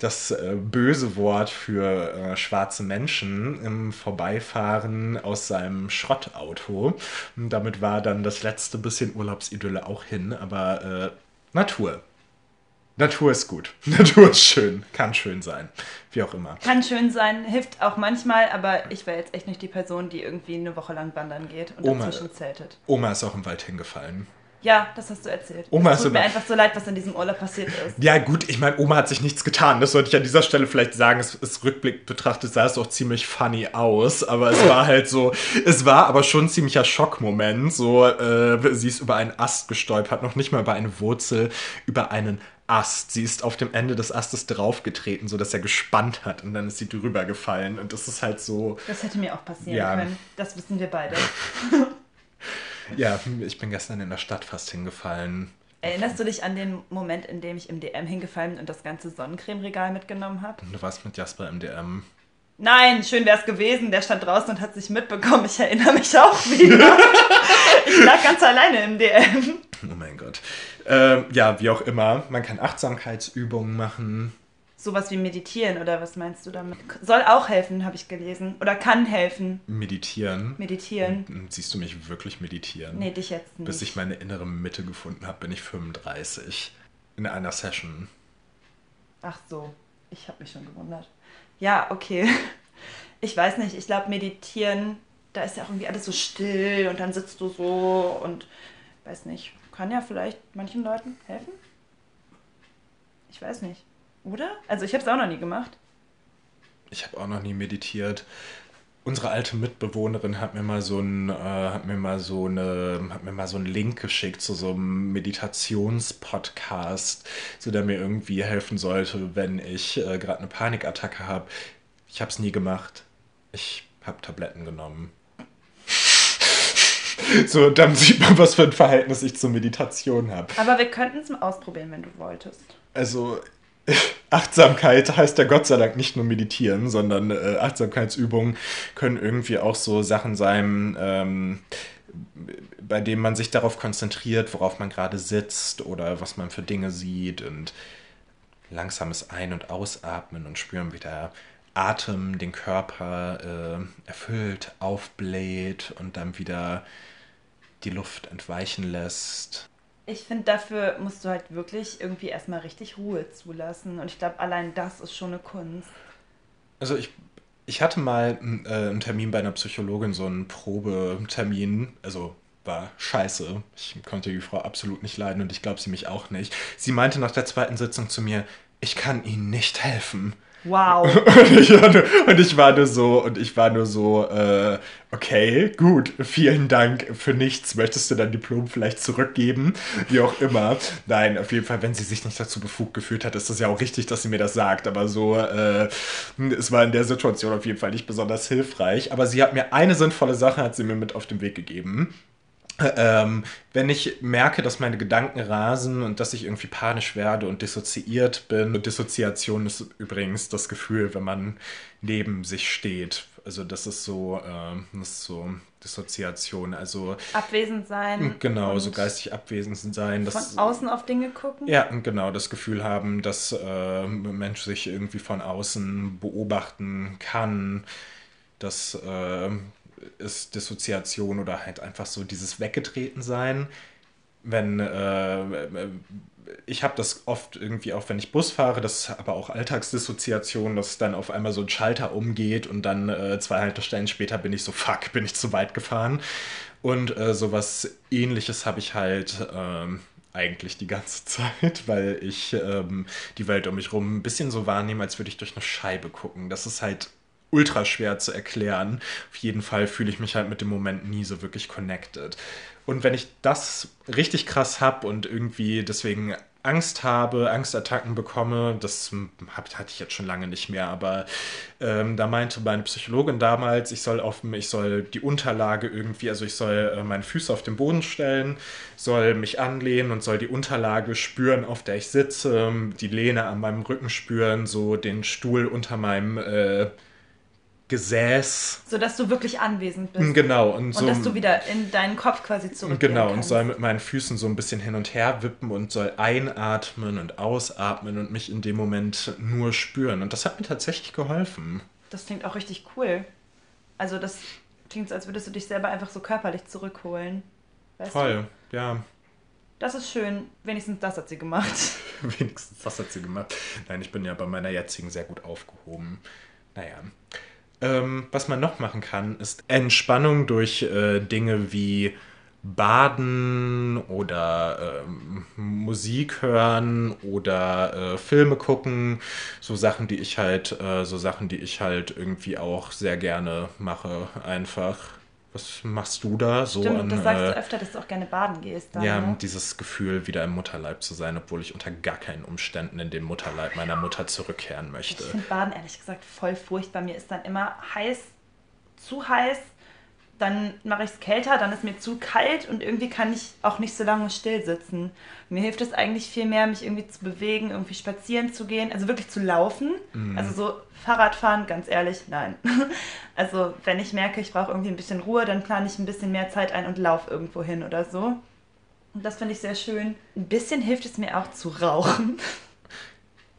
das äh, böse Wort für äh, schwarze Menschen im Vorbeifahren aus seinem Schrottauto. Und damit war dann das letzte bisschen Urlaubsidylle auch hin, aber äh, Natur. Natur ist gut. Natur ist schön. Kann schön sein. Wie auch immer. Kann schön sein, hilft auch manchmal, aber ich wäre jetzt echt nicht die Person, die irgendwie eine Woche lang wandern geht und Oma. dazwischen zeltet. Oma ist auch im Wald hingefallen. Ja, das hast du erzählt. Oma es ist tut mir immer- einfach so leid, was in diesem Urlaub passiert ist. Ja, gut, ich meine, Oma hat sich nichts getan. Das sollte ich an dieser Stelle vielleicht sagen. Es ist rückblickend betrachtet, sah es auch ziemlich funny aus. Aber es war halt so, es war aber schon ein ziemlicher Schockmoment. So, äh, sie ist über einen Ast gestolpert, noch nicht mal über eine Wurzel, über einen Ast. Sie ist auf dem Ende des Astes draufgetreten, sodass er gespannt hat. Und dann ist sie drüber gefallen. Und das ist halt so, Das hätte mir auch passieren Ja. können. Das wissen wir beide. ja, ich bin gestern in der Stadt fast hingefallen. Erinnerst du dich an den Moment, in dem ich im DM hingefallen bin und das ganze Sonnencreme-Regal mitgenommen habe? Du warst mit Jasper im DM. Nein, schön wäre es gewesen. Der stand draußen und hat sich mitbekommen. Ich erinnere mich auch wieder. ich lag ganz alleine im DM. Oh mein Gott. Ähm, ja, wie auch immer. Man kann Achtsamkeitsübungen machen. Sowas wie meditieren oder was meinst du damit? Soll auch helfen, habe ich gelesen. Oder kann helfen. Meditieren. Meditieren. Siehst du mich wirklich meditieren? Nee, dich jetzt nicht. Bis ich meine innere Mitte gefunden habe, bin ich 35. In einer Session. Ach so, ich habe mich schon gewundert. Ja, okay. Ich weiß nicht, ich glaube, meditieren, da ist ja auch irgendwie alles so still und dann sitzt du so und weiß nicht, kann ja vielleicht manchen Leuten helfen? Ich weiß nicht. Oder? Also ich habe es auch noch nie gemacht. Ich habe auch noch nie meditiert. Unsere alte Mitbewohnerin hat mir mal so ein, äh, hat mir mal so eine, hat mir mal so einen Link geschickt zu so einem Meditationspodcast, so der mir irgendwie helfen sollte, wenn ich äh, gerade eine Panikattacke habe. Ich habe es nie gemacht. Ich habe Tabletten genommen. so, dann sieht man, was für ein Verhältnis ich zur Meditation habe. Aber wir könnten es mal ausprobieren, wenn du wolltest. Also Achtsamkeit heißt ja Gott sei Dank nicht nur meditieren, sondern äh, Achtsamkeitsübungen können irgendwie auch so Sachen sein, ähm, bei denen man sich darauf konzentriert, worauf man gerade sitzt oder was man für Dinge sieht und langsames Ein- und Ausatmen und spüren, wie der Atem den Körper äh, erfüllt, aufbläht und dann wieder die Luft entweichen lässt. Ich finde, dafür musst du halt wirklich irgendwie erstmal richtig Ruhe zulassen. Und ich glaube, allein das ist schon eine Kunst. Also ich, ich hatte mal einen, äh, einen Termin bei einer Psychologin, so einen Probetermin, also war scheiße. Ich konnte die Frau absolut nicht leiden und ich glaube sie mich auch nicht. Sie meinte nach der zweiten Sitzung zu mir, ich kann Ihnen nicht helfen. Wow. Und ich, war nur, und ich war nur so, und ich war nur so, äh, okay, gut, vielen Dank für nichts. Möchtest du dein Diplom vielleicht zurückgeben? Wie auch immer. Nein, auf jeden Fall, wenn sie sich nicht dazu befugt gefühlt hat, ist das ja auch richtig, dass sie mir das sagt. Aber so, äh, es war in der Situation auf jeden Fall nicht besonders hilfreich. Aber sie hat mir eine sinnvolle Sache, hat sie mir mit auf den Weg gegeben. Ähm, wenn ich merke, dass meine Gedanken rasen und dass ich irgendwie panisch werde und dissoziiert bin. Dissoziation ist übrigens das Gefühl, wenn man neben sich steht. Also das ist so, ähm, das ist so Dissoziation. Also Abwesend sein. genau, so geistig abwesend sein. Von Das, außen auf Dinge gucken. ja, genau, das Gefühl haben, dass äh, ein Mensch sich irgendwie von außen beobachten kann. Das äh, ist Dissoziation oder halt einfach so dieses Weggetreten sein. Wenn äh, ich habe das oft irgendwie auch, wenn ich Bus fahre, das ist aber auch Alltagsdissoziation, dass dann auf einmal so ein Schalter umgeht und dann äh, zwei Haltestellen später bin ich so, fuck, bin ich zu weit gefahren. Und äh, sowas ähnliches habe ich halt ähm, eigentlich die ganze Zeit, weil ich ähm, die Welt um mich rum ein bisschen so wahrnehme, als würde ich durch eine Scheibe gucken. Das ist halt ultra schwer zu erklären. Auf jeden Fall fühle ich mich halt mit dem Moment nie so wirklich connected. Und wenn ich das richtig krass habe und irgendwie deswegen Angst habe, Angstattacken bekomme, das hab, hatte ich jetzt schon lange nicht mehr, aber ähm, da meinte meine Psychologin damals, ich soll auf ich soll die Unterlage irgendwie, also ich soll äh, meine Füße auf den Boden stellen, soll mich anlehnen und soll die Unterlage spüren, auf der ich sitze, die Lehne an meinem Rücken spüren, so den Stuhl unter meinem äh, Gesäß. Sodass du wirklich anwesend bist. Genau. Und, Und so, dass du wieder in deinen Kopf quasi zurückgehen Genau, und soll mit meinen Füßen so ein bisschen hin und her wippen und soll einatmen und ausatmen und mich in dem Moment nur spüren. Und das hat mir tatsächlich geholfen. Das klingt auch richtig cool. Also das klingt so, als würdest du dich selber einfach so körperlich zurückholen. Weißt Toll, Du? ja. Das ist schön. Wenigstens das hat sie gemacht. Wenigstens das hat sie gemacht. Nein, ich bin ja bei meiner jetzigen sehr gut aufgehoben. Naja. Ähm, was man noch machen kann, ist Entspannung durch äh, Dinge wie Baden oder ähm, Musik hören oder äh, Filme gucken, so Sachen, die ich halt, äh, so Sachen, die ich halt irgendwie auch sehr gerne mache, einfach. Was machst du da so Stimmt, an? das sagst äh, du öfter, dass du auch gerne baden gehst. Dann, ja, ne? dieses Gefühl, wieder im Mutterleib zu sein, obwohl ich unter gar keinen Umständen in den Mutterleib meiner Mutter zurückkehren möchte. Ich finde Baden ehrlich gesagt voll furchtbar. Mir ist dann immer heiß, zu heiß. Dann mache ich es kälter, dann ist mir zu kalt und irgendwie kann ich auch nicht so lange still sitzen. Mir hilft es eigentlich viel mehr, mich irgendwie zu bewegen, irgendwie spazieren zu gehen, also wirklich zu laufen. Also so Fahrradfahren, ganz ehrlich, nein. Also wenn ich merke, ich brauche irgendwie ein bisschen Ruhe, dann plane ich ein bisschen mehr Zeit ein und laufe irgendwo hin oder so. Und das finde ich sehr schön. Ein bisschen hilft es mir auch zu rauchen.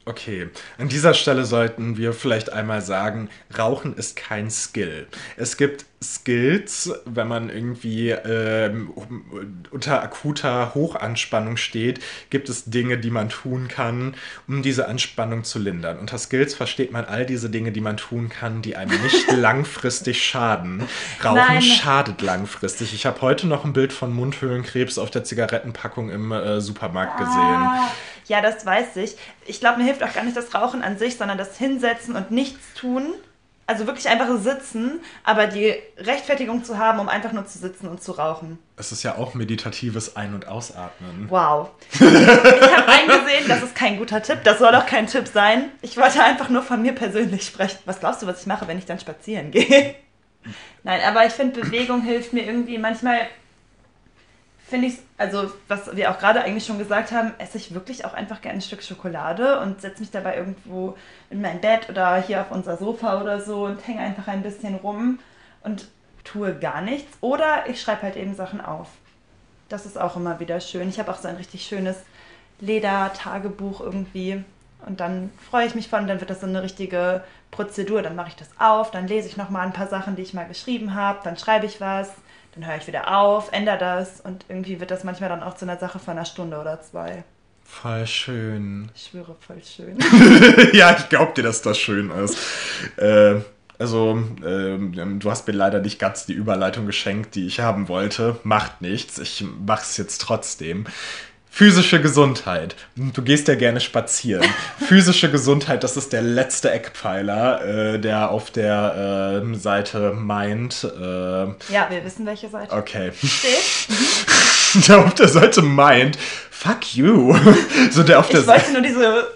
Okay, an dieser Stelle sollten wir vielleicht einmal sagen, Rauchen ist kein Skill. Es gibt Skills, wenn man irgendwie ähm, unter akuter Hochanspannung steht, gibt es Dinge, die man tun kann, um diese Anspannung zu lindern. Unter Skills versteht man all diese Dinge, die man tun kann, die einem nicht langfristig schaden. Rauchen Nein. schadet langfristig. Ich habe heute noch ein Bild von Mundhöhlenkrebs auf der Zigarettenpackung im äh, Supermarkt gesehen. Ah, ja, das weiß ich. Ich glaube, mir hilft auch gar nicht das Rauchen an sich, sondern das Hinsetzen und nichts tun. Also wirklich einfach sitzen, aber die Rechtfertigung zu haben, um einfach nur zu sitzen und zu rauchen. Es ist ja auch meditatives Ein- und Ausatmen. Wow. Ich habe eingesehen, das ist kein guter Tipp. Das soll auch kein Tipp sein. Ich wollte einfach nur von mir persönlich sprechen. Was glaubst du, was ich mache, wenn ich dann spazieren gehe? Nein, aber ich finde, Bewegung hilft mir irgendwie. Manchmal finde ich, also was wir auch gerade eigentlich schon gesagt haben, esse ich wirklich auch einfach gerne ein Stück Schokolade und setze mich dabei irgendwo in mein Bett oder hier auf unser Sofa oder so und hänge einfach ein bisschen rum und tue gar nichts. Oder ich schreibe halt eben Sachen auf. Das ist auch immer wieder schön. Ich habe auch so ein richtig schönes Leder-Tagebuch irgendwie. Und dann freue ich mich von, dann wird das so eine richtige Prozedur. Dann mache ich das auf, dann lese ich nochmal ein paar Sachen, die ich mal geschrieben habe, dann schreibe ich was, dann höre ich wieder auf, ändere das und irgendwie wird das manchmal dann auch zu einer Sache von einer Stunde oder zwei. Voll schön. Ich schwöre, voll schön. ja, ich glaub dir, dass das schön ist. Äh, also, ähm, du hast mir leider nicht ganz die Überleitung geschenkt, die ich haben wollte. Macht nichts, ich mach's jetzt trotzdem. Physische Gesundheit. Du gehst ja gerne spazieren. Physische Gesundheit, das ist der letzte Eckpfeiler, äh, der auf der äh, Seite meint. Äh, Ja, wir wissen, welche Seite okay. steht. der auf der Seite meint, fuck you. so der auf der Ich wollte nur diese,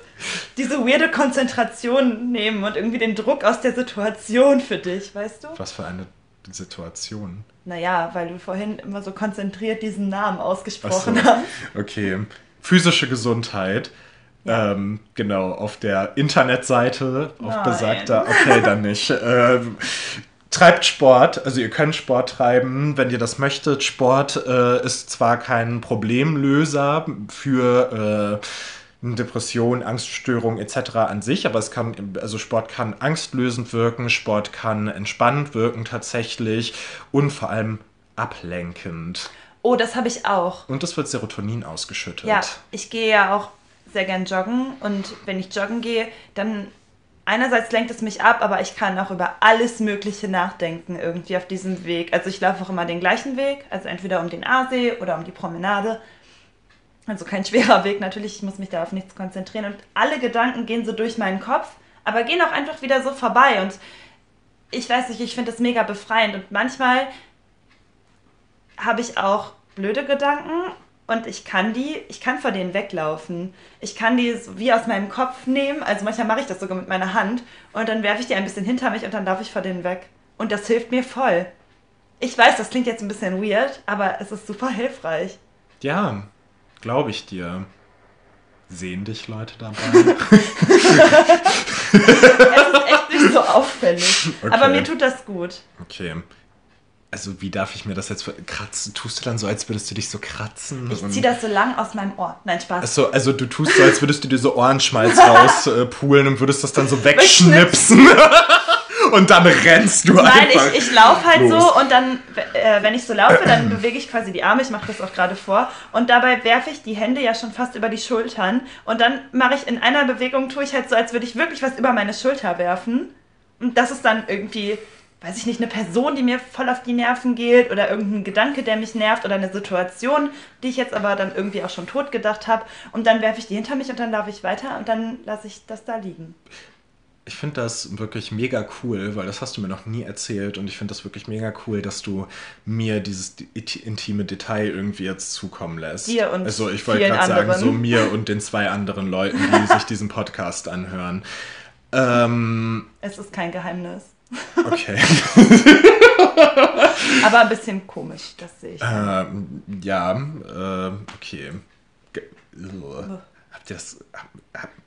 diese weirde Konzentration nehmen und irgendwie den Druck aus der Situation für dich, weißt du? Was für eine Situation. Naja, weil du vorhin immer so konzentriert diesen Namen ausgesprochen so. hast. Okay. Physische Gesundheit. Ja. Ähm, genau, auf der Internetseite, auf Nein. besagter, okay, dann nicht. Ähm, treibt Sport, also ihr könnt Sport treiben, wenn ihr das möchtet. Sport äh, ist zwar kein Problemlöser für äh, Depression, Angststörung etc. an sich, aber es kann, also Sport kann angstlösend wirken, Sport kann entspannend wirken tatsächlich und vor allem ablenkend. Oh, das habe ich auch. Und es wird Serotonin ausgeschüttet. Ja, ich gehe ja auch sehr gern joggen und wenn ich joggen gehe, dann einerseits lenkt es mich ab, aber ich kann auch über alles Mögliche nachdenken irgendwie auf diesem Weg. Also ich laufe auch immer den gleichen Weg, also entweder um den Aasee oder um die Promenade. Also kein schwerer Weg natürlich, ich muss mich da auf nichts konzentrieren und alle Gedanken gehen so durch meinen Kopf, aber gehen auch einfach wieder so vorbei und ich weiß nicht, ich finde das mega befreiend und manchmal habe ich auch blöde Gedanken und ich kann die, ich kann vor denen weglaufen. Ich kann die so wie aus meinem Kopf nehmen, also manchmal mache ich das sogar mit meiner Hand und dann werfe ich die ein bisschen hinter mich und dann laufe ich vor denen weg. Und das hilft mir voll. Ich weiß, das klingt jetzt ein bisschen weird, aber es ist super hilfreich. Ja, glaube ich dir. Sehen dich Leute dabei? Es ist echt nicht so auffällig. Okay. Aber mir tut das gut. okay. Also wie darf ich mir das jetzt kratzen? Tust du dann so, als würdest du dich so kratzen? Ich ziehe das so lang aus meinem Ohr. Nein, Spaß. Achso, also du tust so, als würdest du dir so Ohrenschmalz rauspulen äh, pulen und würdest das dann so wegschnipsen. und dann rennst du Nein, einfach. ich, ich laufe halt los. so und dann, äh, wenn ich so laufe, dann bewege ich quasi die Arme. Ich mache das auch gerade vor. Und dabei werfe ich die Hände ja schon fast über die Schultern. Und dann mache ich in einer Bewegung, tue ich halt so, als würde ich wirklich was über meine Schulter werfen. Und das ist dann irgendwie weiß ich nicht, eine Person, die mir voll auf die Nerven geht oder irgendein Gedanke, der mich nervt oder eine Situation, die ich jetzt aber dann irgendwie auch schon tot gedacht habe. Und dann werfe ich die hinter mich und dann laufe ich weiter und dann lasse ich das da liegen. Ich finde das wirklich mega cool, weil das hast du mir noch nie erzählt und ich finde das wirklich mega cool, dass du mir dieses intime Detail irgendwie jetzt zukommen lässt. Dir und Also ich wollte gerade sagen, so mir und den zwei anderen Leuten, die sich diesen Podcast anhören. Ähm, es ist kein Geheimnis. Okay. Aber ein bisschen komisch, das sehe ich. Ähm, ja, äh, okay. Ge Habt ihr das.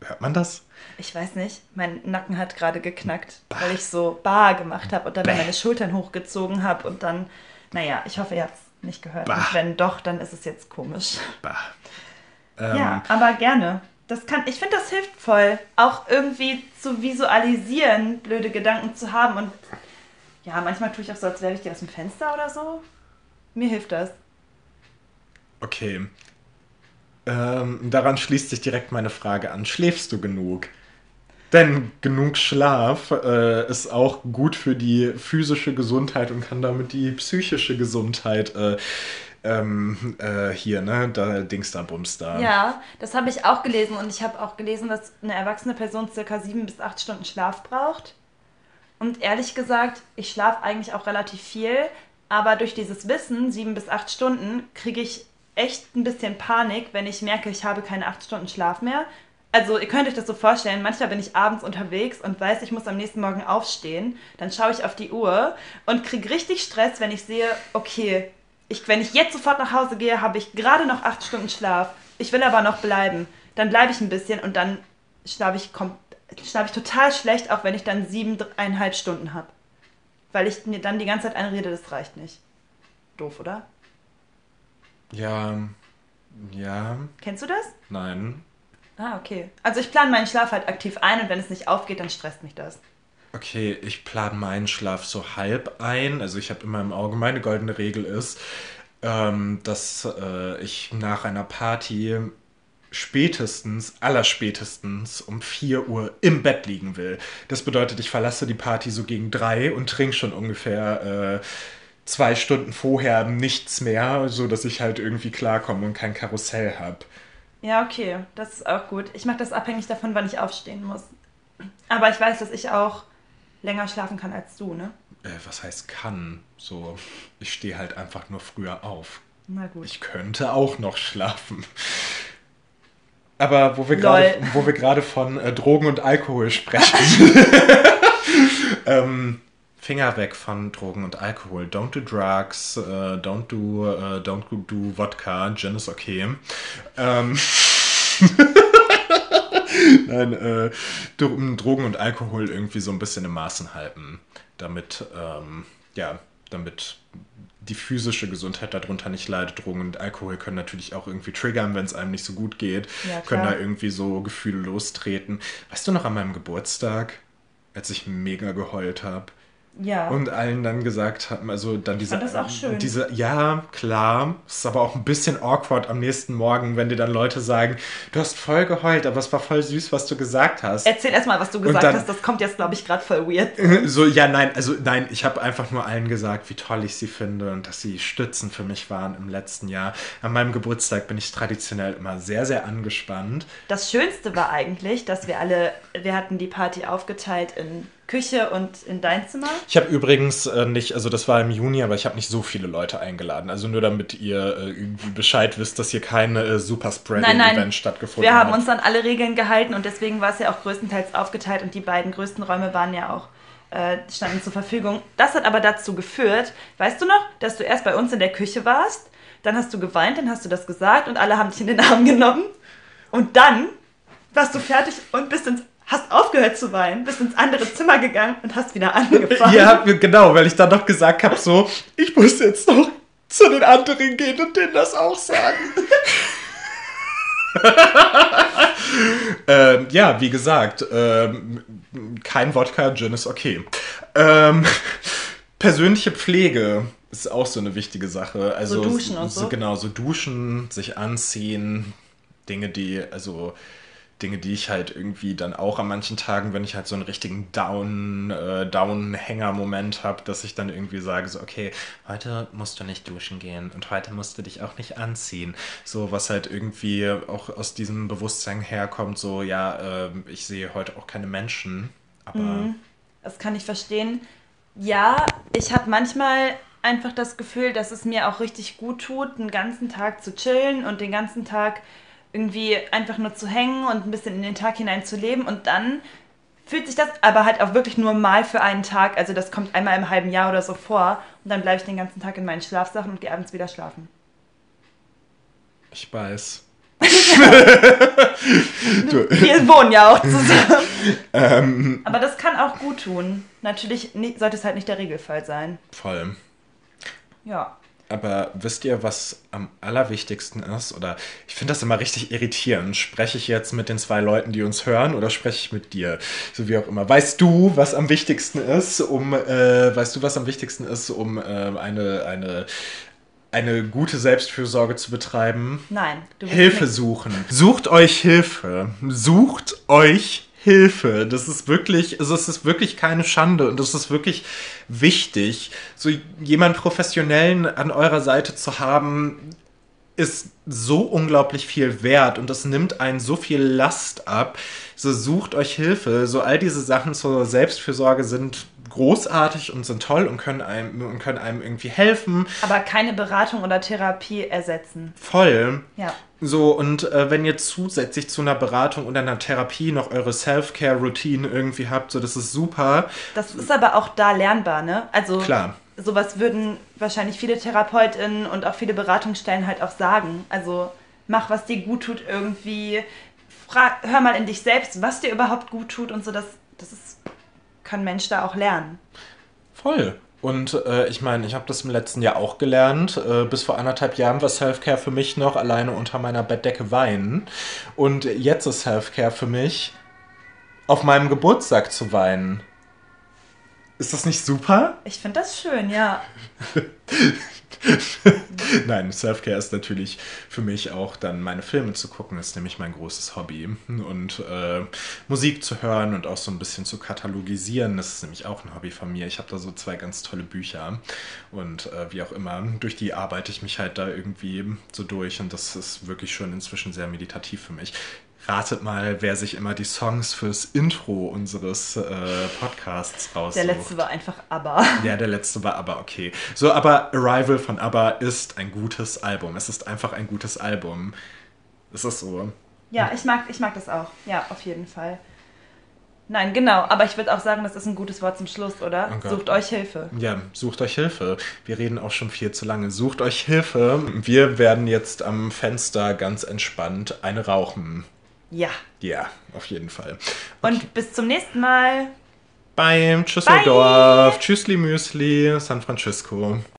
Hört man das? Ich weiß nicht. Mein Nacken hat gerade geknackt, bah. weil ich so bar gemacht habe und dann Bäh. meine Schultern hochgezogen habe und dann. Naja, ich hoffe, ihr habt es nicht gehört. Bah. Und wenn doch, dann ist es jetzt komisch. Ähm, ja, aber gerne. Das kann, ich finde, das hilft voll, auch irgendwie zu visualisieren, blöde Gedanken zu haben. Und ja, manchmal tue ich auch so, als wäre ich die aus dem Fenster oder so. Mir hilft das. Okay. Ähm, daran schließt sich direkt meine Frage an. Schläfst du genug? Denn genug Schlaf äh, ist auch gut für die physische Gesundheit und kann damit die psychische Gesundheit äh, ähm, äh, hier, ne, da Dings da, Bums da. Ja, das habe ich auch gelesen und ich habe auch gelesen, dass eine erwachsene Person circa sieben bis acht Stunden Schlaf braucht. Und ehrlich gesagt, ich schlafe eigentlich auch relativ viel, aber durch dieses Wissen, sieben bis acht Stunden, kriege ich echt ein bisschen Panik, wenn ich merke, ich habe keine acht Stunden Schlaf mehr. Also ihr könnt euch das so vorstellen, manchmal bin ich abends unterwegs und weiß, ich muss am nächsten Morgen aufstehen. Dann schaue ich auf die Uhr und kriege richtig Stress, wenn ich sehe, okay, ich, wenn ich jetzt sofort nach Hause gehe, habe ich gerade noch acht Stunden Schlaf. Ich will aber noch bleiben. Dann bleibe ich ein bisschen und dann schlafe ich, schlaf ich total schlecht, auch wenn ich dann siebeneinhalb Stunden habe. Weil ich mir dann die ganze Zeit einrede, das reicht nicht. Doof, oder? Ja, ja. Kennst du das? Nein. Ah, okay. Also ich plane meinen Schlaf halt aktiv ein und wenn es nicht aufgeht, dann stresst mich das. Okay, ich plane meinen Schlaf so halb ein. Also ich habe immer im Auge, meine goldene Regel ist, ähm, dass äh, ich nach einer Party spätestens, allerspätestens um 4 Uhr im Bett liegen will. Das bedeutet, ich verlasse die Party so gegen drei und trinke schon ungefähr äh, zwei Stunden vorher nichts mehr, so dass ich halt irgendwie klarkomme und kein Karussell habe. Ja, okay, das ist auch gut. Ich mache das abhängig davon, wann ich aufstehen muss. Aber ich weiß, dass ich auch länger schlafen kann als du, ne? Äh, was heißt kann? So, ich stehe halt einfach nur früher auf. Na gut. Ich könnte auch noch schlafen. Aber wo wir gerade, wo wir gerade von äh, Drogen und Alkohol sprechen. ähm, Finger weg von Drogen und Alkohol. Don't do drugs, uh, don't do, uh, don't do Wodka, Gin ist okay. Ähm, Nein, äh, Drogen und Alkohol irgendwie so ein bisschen im Maßen halten, damit, ähm, ja, damit die physische Gesundheit darunter nicht leidet. Drogen und Alkohol können natürlich auch irgendwie triggern, wenn es einem nicht so gut geht, ja, können da irgendwie so Gefühle lostreten. Weißt du noch an meinem Geburtstag, als ich mega geheult habe? Ja. Und allen dann gesagt haben, also dann diese. Das auch schön. Diese, ja, klar. Es ist aber auch ein bisschen awkward am nächsten Morgen, wenn dir dann Leute sagen, du hast voll geheult, aber es war voll süß, was du gesagt hast. Erzähl erstmal, was du gesagt dann, hast. Das kommt jetzt, glaube ich, gerade voll weird. So, ja, nein, also nein, ich habe einfach nur allen gesagt, wie toll ich sie finde und dass sie Stützen für mich waren im letzten Jahr. An meinem Geburtstag bin ich traditionell immer sehr, sehr angespannt. Das Schönste war eigentlich, dass wir alle, wir hatten die Party aufgeteilt in Küche und in dein Zimmer? Ich habe übrigens äh, nicht, also das war im Juni, aber ich habe nicht so viele Leute eingeladen. Also nur damit ihr äh, irgendwie Bescheid wisst, dass hier keine äh, Super-Spreading-Event stattgefunden hat. Wir haben uns an alle Regeln gehalten und deswegen war es ja auch größtenteils aufgeteilt und die beiden größten Räume waren ja auch äh, standen zur Verfügung. Das hat aber dazu geführt, weißt du noch, dass du erst bei uns in der Küche warst, dann hast du geweint, dann hast du das gesagt und alle haben dich in den Arm genommen und dann warst du fertig und bist ins hast aufgehört zu weinen, bist ins andere Zimmer gegangen und hast wieder angefangen. Ja, genau, weil ich dann noch gesagt habe, so, ich muss jetzt noch zu den anderen gehen und denen das auch sagen. ähm, ja, wie gesagt, ähm, kein Wodka, Gin ist okay. Ähm, persönliche Pflege ist auch so eine wichtige Sache. Also, so duschen und so. Genau, so duschen, sich anziehen, Dinge, die, also Dinge, die ich halt irgendwie dann auch an manchen Tagen, wenn ich halt so einen richtigen Down, äh, Downhänger-Moment habe, dass ich dann irgendwie sage, so, okay, heute musst du nicht duschen gehen und heute musst du dich auch nicht anziehen. So, was halt irgendwie auch aus diesem Bewusstsein herkommt, so, ja, äh, ich sehe heute auch keine Menschen, aber. Mhm. Das kann ich verstehen. Ja, ich habe manchmal einfach das Gefühl, dass es mir auch richtig gut tut, den ganzen Tag zu chillen und den ganzen Tag irgendwie einfach nur zu hängen und ein bisschen in den Tag hinein zu leben und dann fühlt sich das aber halt auch wirklich nur mal für einen Tag, also das kommt einmal im halben Jahr oder so vor und dann bleibe ich den ganzen Tag in meinen Schlafsachen und gehe abends wieder schlafen. Ich weiß. Wir wohnen ja auch zusammen. ähm, aber das kann auch gut tun. Natürlich sollte es halt nicht der Regelfall sein. Voll. Ja. Aber wisst ihr, was am allerwichtigsten ist? Oder ich finde das immer richtig irritierend. Spreche ich jetzt mit den zwei Leuten, die uns hören, oder spreche ich mit dir? So wie auch immer. Weißt du, was am wichtigsten ist, um äh, weißt du, was am wichtigsten ist, um äh, eine, eine, eine gute Selbstfürsorge zu betreiben? Nein. Hilfe nicht. suchen. Sucht euch Hilfe. Sucht euch Hilfe. Das ist wirklich, also es ist wirklich keine Schande und es ist wirklich wichtig, so jemand Professionellen an eurer Seite zu haben, ist so unglaublich viel wert und das nimmt einen so viel Last ab. So sucht euch Hilfe. So all diese Sachen zur Selbstfürsorge sind großartig und sind toll und können einem, und können einem irgendwie helfen. Aber keine Beratung oder Therapie ersetzen. Voll. Ja. So, und äh, wenn ihr zusätzlich zu einer Beratung oder einer Therapie noch eure Self-Care-Routine irgendwie habt, so das ist super. Das ist aber auch da lernbar, ne? Also Klar. sowas würden wahrscheinlich viele TherapeutInnen und auch viele Beratungsstellen halt auch sagen. Also mach, was dir gut tut, irgendwie. Frag, hör mal in dich selbst, was dir überhaupt gut tut und so, das, das ist, kann Mensch da auch lernen. Voll. Und äh, ich meine, ich habe das im letzten Jahr auch gelernt. Äh, bis vor anderthalb Jahren war Selfcare für mich noch alleine unter meiner Bettdecke weinen. Und jetzt ist Selfcare für mich auf meinem Geburtstag zu weinen. Ist das nicht super? Ich finde das schön, ja. Nein, Selfcare ist natürlich für mich auch dann meine Filme zu gucken, ist nämlich mein großes Hobby. Und äh, Musik zu hören und auch so ein bisschen zu katalogisieren, das ist nämlich auch ein Hobby von mir. Ich habe da so zwei ganz tolle Bücher und äh, wie auch immer, durch die arbeite ich mich halt da irgendwie so durch und das ist wirklich schon inzwischen sehr meditativ für mich. Ratet mal, wer sich immer die Songs fürs Intro unseres äh, Podcasts raussucht. Der letzte war einfach ABBA. Ja, der letzte war ABBA, okay. So, aber Arrival von ABBA ist ein gutes Album. Es ist einfach ein gutes Album. Ist das so? Ja, ich mag, ich mag das auch. Ja, auf jeden Fall. Nein, genau. Aber ich würde auch sagen, das ist ein gutes Wort zum Schluss, oder? Oh sucht euch Hilfe. Ja, sucht euch Hilfe. Wir reden auch schon viel zu lange. Sucht euch Hilfe. Wir werden jetzt am Fenster ganz entspannt eine rauchen. Ja. Ja, auf jeden Fall. Okay. Und bis zum nächsten Mal. Beim Tschüsseldorf. Tschüssli Müsli, San Francisco.